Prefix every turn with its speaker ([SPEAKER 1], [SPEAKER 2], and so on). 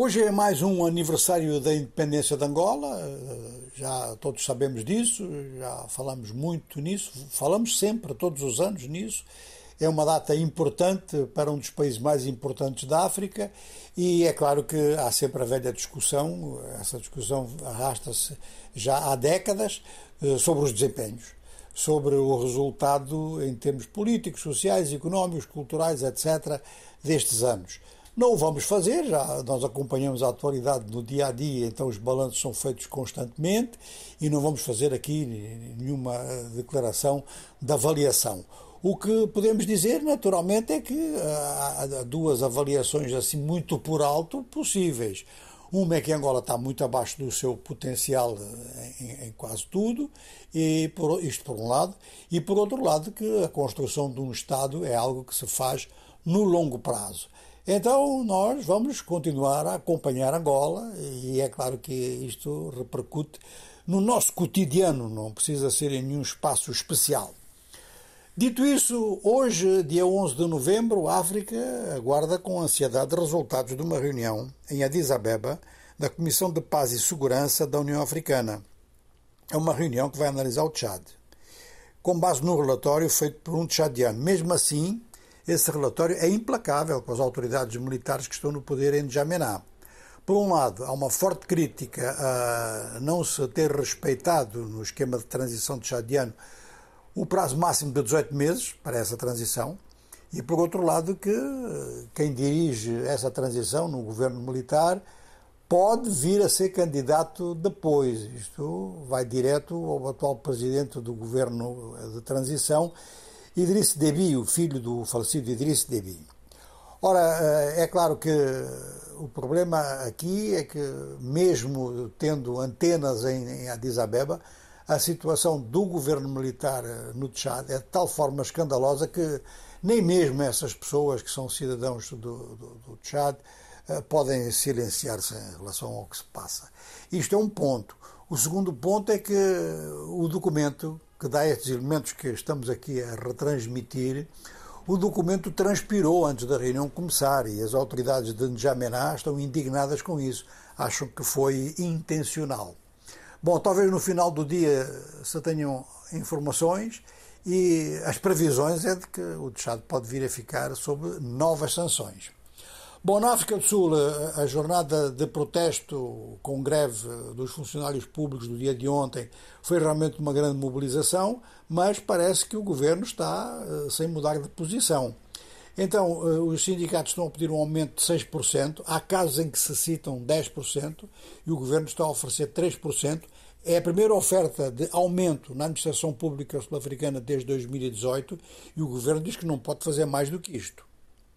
[SPEAKER 1] Hoje é mais um aniversário da independência de Angola, já todos sabemos disso, já falamos muito nisso, falamos sempre, todos os anos nisso. É uma data importante para um dos países mais importantes da África e é claro que há sempre a velha discussão, essa discussão arrasta-se já há décadas, eh, sobre os desempenhos, sobre o resultado em termos políticos, sociais, económicos, culturais, etc., destes anos. Não o vamos fazer, já nós acompanhamos a atualidade no dia a dia, então os balanços são feitos constantemente e não vamos fazer aqui nenhuma declaração de avaliação. O que podemos dizer, naturalmente, é que há duas avaliações assim muito por alto possíveis. Uma é que Angola está muito abaixo do seu potencial eh, em, em, quase tudo, e por, isto por um lado, e por outro lado que a construção de um Estado é algo que se faz no longo prazo. Então nós vamos continuar a acompanhar Angola e é claro que isto repercute no nosso cotidiano, não precisa ser em nenhum espaço especial. Dito isso, hoje, dia 11 de novembro, a África aguarda com ansiedade resultados de uma reunião em Addis Abeba da Comissão de Paz e Segurança da União Africana. É uma reunião que vai analisar o Tchad, com base no relatório feito por um tchadiano. Mesmo assim, esse relatório é implacável com as autoridades militares que estão no poder em Djamená. Por um lado, há uma forte crítica a não se ter respeitado no esquema de transição tchadiano o prazo máximo de 18 meses para essa transição, e por outro lado que quem dirige essa transição no governo militar pode vir a ser candidato depois. Isto vai direto ao atual presidente do governo de transição Idriss Deby, o filho do falecido Idriss Deby. Ora, eh, é claro que o problema aqui é que, mesmo tendo antenas em Addis Abeba, a situação do governo militar eh, no Tchad é de tal forma escandalosa que nem mesmo essas pessoas que são cidadãos do, do, do Tchad eh, podem silenciar-se em relação ao que se passa. Isto é um ponto. O segundo ponto é que o documento que dá estes elementos que estamos aqui a retransmitir, o documento transpirou antes da reunião começar e as autoridades de N'Djamena estão indignadas com isso. Acham que foi intencional. Bom, talvez no final do dia se tenham informações e as previsões é de que o Tchad pode vir a ficar sob novas sanções. Bom, na África do Sul, a jornada de protesto com greve dos funcionários públicos do dia de ontem foi realmente uma grande mobilização, mas parece que o governo está eh, sem mudar de posição. Então, eh, os sindicatos estão a pedir um aumento de 6%, há casos em que se citam 10% e o governo está a oferecer 3%. É a primeira oferta de aumento na administração pública sul-africana desde 2018 e o governo diz que não pode fazer mais do que isto.